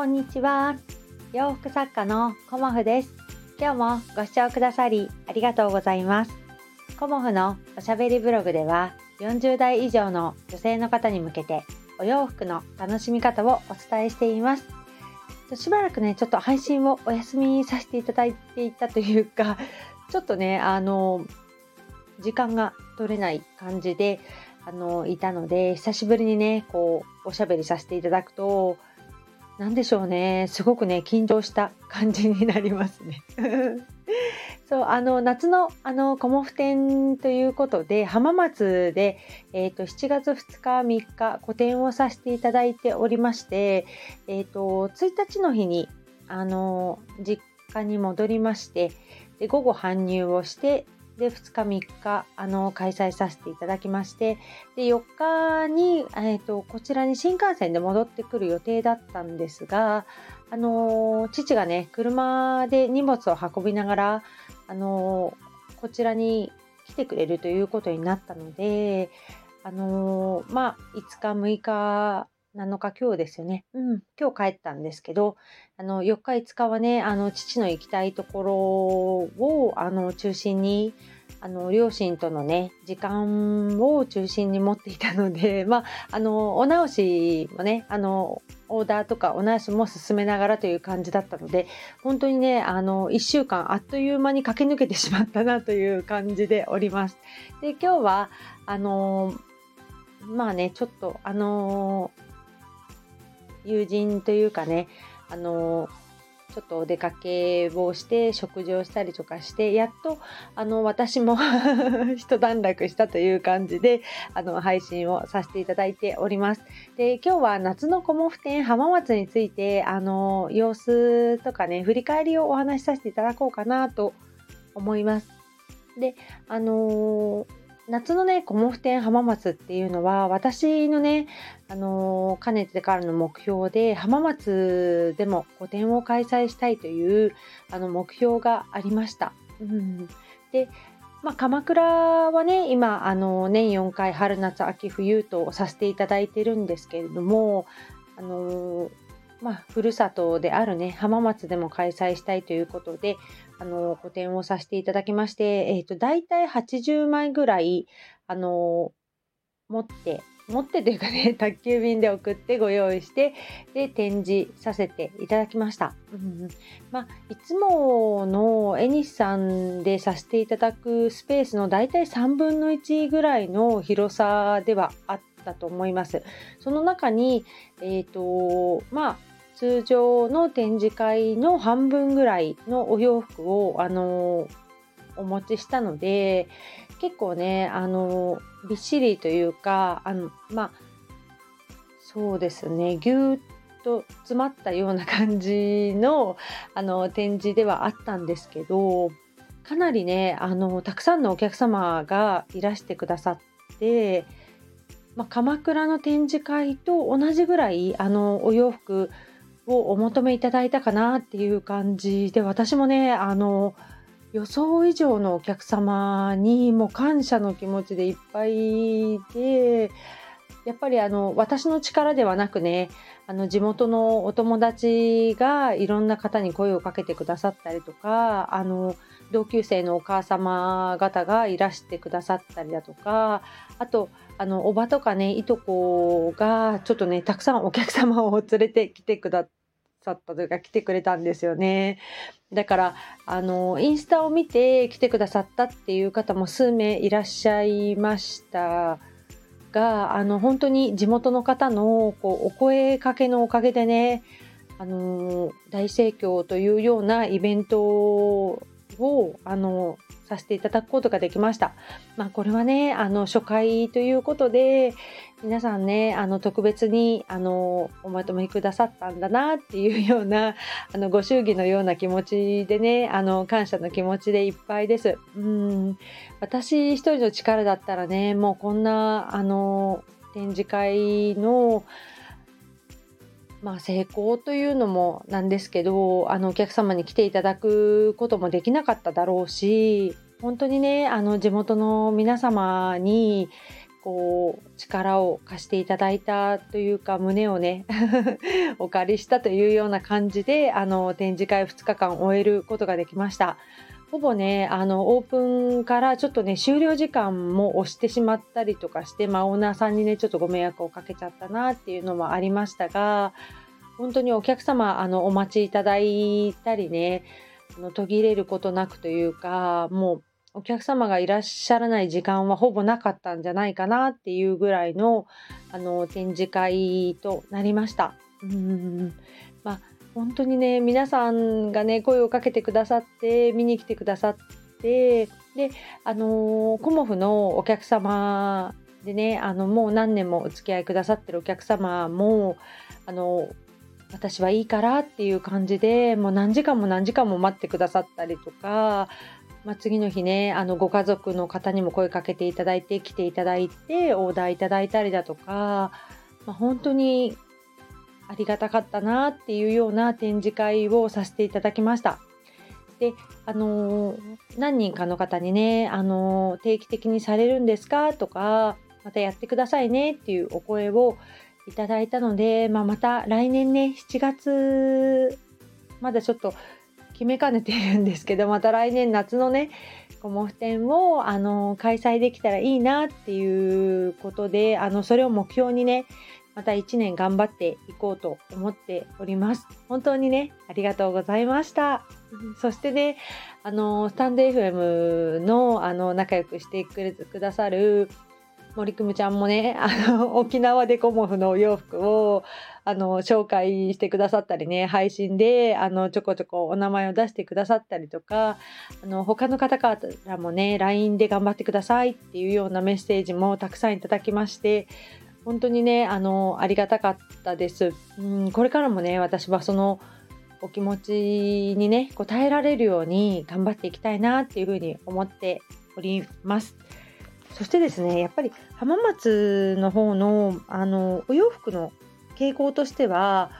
こんにちは。洋服作家のコモフです。今日もご視聴くださりありがとうございます。コモフのおしゃべりブログでは40代以上の女性の方に向けてお洋服の楽しみ方をお伝えしています。しばらくね、ちょっと配信をお休みさせていただいていたというか、ちょっとね、あの、時間が取れない感じで、あの、いたので、久しぶりにね、こう、おしゃべりさせていただくと、何でしょうね、すごくね、緊張した感じになりますね。そう、あの、夏の、あの、コモフ展ということで、浜松で、えっ、ー、と、7月2日、3日、個展をさせていただいておりまして、えっ、ー、と、1日の日に、あの、実家に戻りまして、で午後搬入をしてで2日3日あの開催させていただきましてで4日に、えーと、こちらに新幹線で戻ってくる予定だったんですが、あの父がね車で荷物を運びながら、あのこちらに来てくれるということになったので、あのまあ、5日6日7日今日ですよね。うん、今日帰ったんですけど、あの、4日5日はね、あの、父の行きたいところを、あの、中心に、あの、両親とのね、時間を中心に持っていたので、まあ、あの、お直しもね、あの、オーダーとかお直しも進めながらという感じだったので、本当にね、あの、1週間あっという間に駆け抜けてしまったなという感じでおります。で、今日は、あの、まあね、ちょっと、あの友人というかねあのちょっとお出かけをして食事をしたりとかしてやっとあの私も 一段落したという感じであの配信をさせていただいております。で今日は夏のコモフ展浜松についてあの様子とかね振り返りをお話しさせていただこうかなと思います。であのー夏のね、コモフ展浜松っていうのは、私のね、あのー、かねてからの目標で、浜松でも個展を開催したいという、あの、目標がありました。うん、で、まあ、鎌倉はね、今、あの、年4回、春夏秋冬とさせていただいてるんですけれども、あのまあ、ふるさとであるね、浜松でも開催したいということで、あの、個展をさせていただきまして、えっ、ー、と、大体80枚ぐらい、あの、持って、持ってというかね、宅急便で送ってご用意して、で、展示させていただきました。まあ、いつものエニスさんでさせていただくスペースの大体3分の1ぐらいの広さではあったと思います。その中に、えっ、ー、と、まあ、通常の展示会の半分ぐらいのお洋服を、あのお持ちしたので結構ね、あのびっしりというかあのまあそうですねぎゅーっと詰まったような感じのあの展示ではあったんですけどかなりねあのたくさんのお客様がいらしてくださって、まあ、鎌倉の展示会と同じぐらいあのお洋服をお求めいただいたかなっていう感じで私もねあの予想以上のお客様にも感謝の気持ちでいっぱいでやっぱりあの私の力ではなくねあの地元のお友達がいろんな方に声をかけてくださったりとかあの同級生のお母様方がいらしてくださったりだとかあとあのおばとかねいとこがちょっとねたくさんお客様を連れてきてくださったというか来てくれたんですよね。だからあのインスタを見て来てくださったっていう方も数名いらっしゃいましたがあの本当に地元の方のこうお声かけのおかげでねあの大盛況というようなイベントをあのさせていただくことができました。まあ、これはね、あの、初回ということで、皆さんね、あの、特別に、あの、おまとめくださったんだなっていうような、あの、ご祝儀のような気持ちでね、あの、感謝の気持ちでいっぱいです。うん。私一人の力だったらね、もうこんな、あの、展示会の、まあ、成功というのもなんですけどあのお客様に来ていただくこともできなかっただろうし本当にねあの地元の皆様にこう力を貸していただいたというか胸をね お借りしたというような感じであの展示会2日間終えることができました。ほぼねあのオープンからちょっとね終了時間も押してしまったりとかして、まあ、オーナーさんにねちょっとご迷惑をかけちゃったなっていうのもありましたが本当にお客様あのお待ちいただいたりねあの途切れることなくというかもうお客様がいらっしゃらない時間はほぼなかったんじゃないかなっていうぐらいのあの展示会となりました。うんまあ本当にね皆さんがね声をかけてくださって見に来てくださってであのコモフのお客様でねあのもう何年もお付き合いくださってるお客様もあの私はいいからっていう感じでもう何時間も何時間も待ってくださったりとかまあ、次の日ねあのご家族の方にも声かけていただいて来ていただいてオーダーいただいたりだとか、まあ、本当にありがたかったなっていうような展示会をさせていただきました。であの、何人かの方にね、あの、定期的にされるんですかとかまたやってくださいねっていうお声をいただいたので、まあ、また来年ね7月まだちょっと決めかねているんですけどまた来年夏のねコモフ展をあの開催できたらいいなっていうことであのそれを目標にねまた1年頑張っていこうと思っております。本当にね、ありがとうございました。そしてね、あの、スタンド FM の、あの、仲良くしてくださる森久美ちゃんもね、あの、沖縄でコモフのお洋服を、あの、紹介してくださったりね、配信で、あの、ちょこちょこお名前を出してくださったりとか、あの、他の方からもね、LINE で頑張ってくださいっていうようなメッセージもたくさんいただきまして、本当にね、あの、ありがたかったです。うん、これからもね、私はその、お気持ちにね、応えられるように頑張っていきたいなっていうふうに思っております。そしてですねやっぱり浜松の方のあのお洋服の傾向としては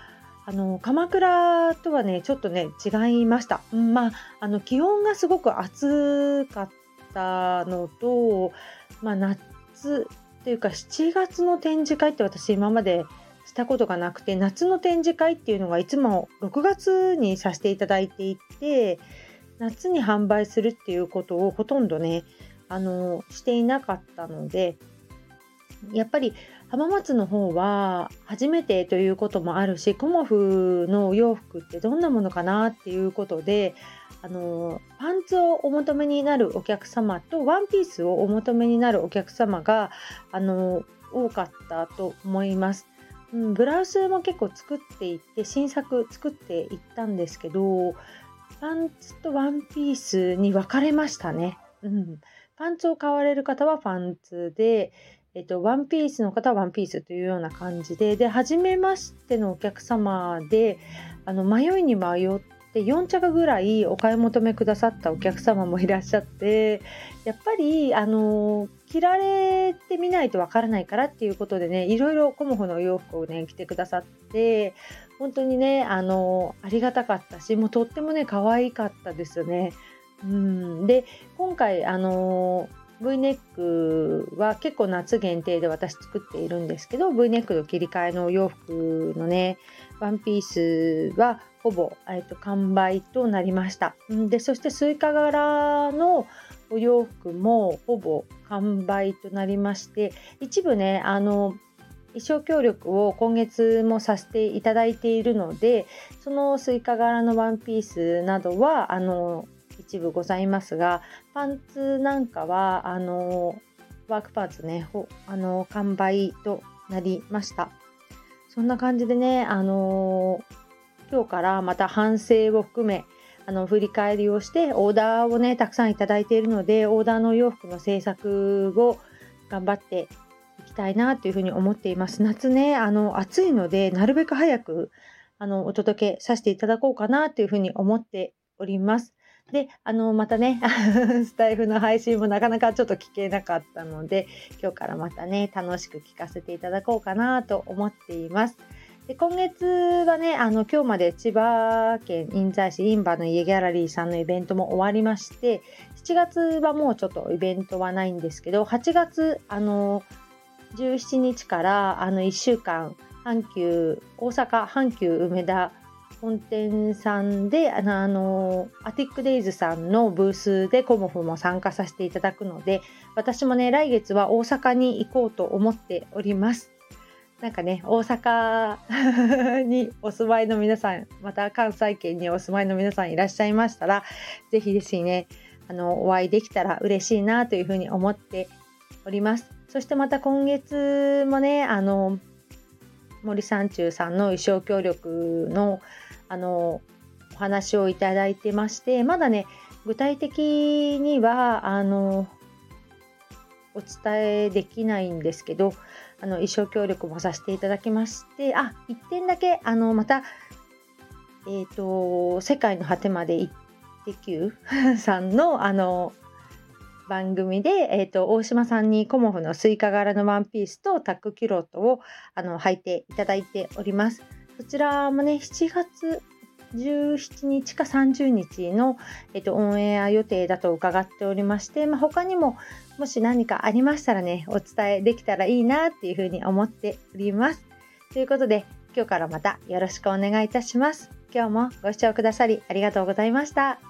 あの鎌倉とはねちょっとね違いました。まああの気温がすごく暑かったのと、まあ、夏というか7月の展示会って私今までしたことがなくて夏の展示会っていうのがいつも6月にさせていただいていて夏に販売するっていうことをほとんどねあのしていなかったのでやっぱり浜松の方は初めてということもあるしコモフのお洋服ってどんなものかなっていうことであのパンツをお求めになるお客様とワンピースをお求めになるお客様があの多かったと思います。うん、ブラウスも結構作っていって新作作っていったんですけどパンツとワンピースに分かれましたね。うん、パンツを買われる方はパンツで、えっと、ワンピースの方はワンピースというような感じで、で、初めましてのお客様で、あの、迷いに迷って4着ぐらいお買い求めくださったお客様もいらっしゃって、やっぱり、あの、着られてみないとわからないからっていうことでね、いろいろコモフのお洋服をね、着てくださって、本当にね、あの、ありがたかったし、もうとってもね、可愛かったですよね。うん、で今回あの V ネックは結構夏限定で私作っているんですけど V ネックの切り替えのお洋服のねワンピースはほぼ、えーと、完売となりました。でそしてスイカ柄のお洋服もほぼ完売となりまして一部ねあの衣装協力を今月もさせていただいているのでそのスイカ柄のワンピースなどはあの一部ございますがパンツなんかはあのワークパーツねあの完売となりました。そんな感じでねあの今日からまた反省を含めあの振り返りをしてオーダーをねたくさんいただいているのでオーダーの洋服の制作を頑張っていきたいなというふうに思っています。夏ねあの暑いのでなるべく早くあのお届けさせていただこうかなというふうに思っております。で、あの、またね、スタイフの配信もなかなかちょっと聞けなかったので、今日からまたね、楽しく聞かせていただこうかなと思っています。で今月はね、あの、今日まで千葉県印西市インバの家ギャラリーさんのイベントも終わりまして、7月はもうちょっとイベントはないんですけど、8月、あの、17日からあの1週間阪急大阪阪急梅田本店さんであのアティックデイズさんのブースでコモフも参加させていただくので私もね来月は大阪に行こうと思っております。なんかね大阪にお住まいの皆さんまた関西圏にお住まいの皆さんいらっしゃいましたら是非ですねあのお会いできたら嬉しいなというふうに思っております。そしてまた今月もねあの森三中さんの衣装協力のあのお話をいただいてましてまだね具体的にはあのお伝えできないんですけどあの衣装協力もさせていただきましてあ1点だけあのまたえっ、ー、と「世界の果てまで行ってきゅう」さんのあの番組で、えーと、大島さんに komof のスイカ柄のワンピースとタックキュロットをあの履いていただいております。そちらもね7月17日か30日の、えっと、オンエア予定だと伺っておりまして、まあ、他にももし何かありましたらねお伝えできたらいいなっていうふうに思っております。ということで今日からまたよろしくお願いいたします。今日もご視聴くださりありがとうございました。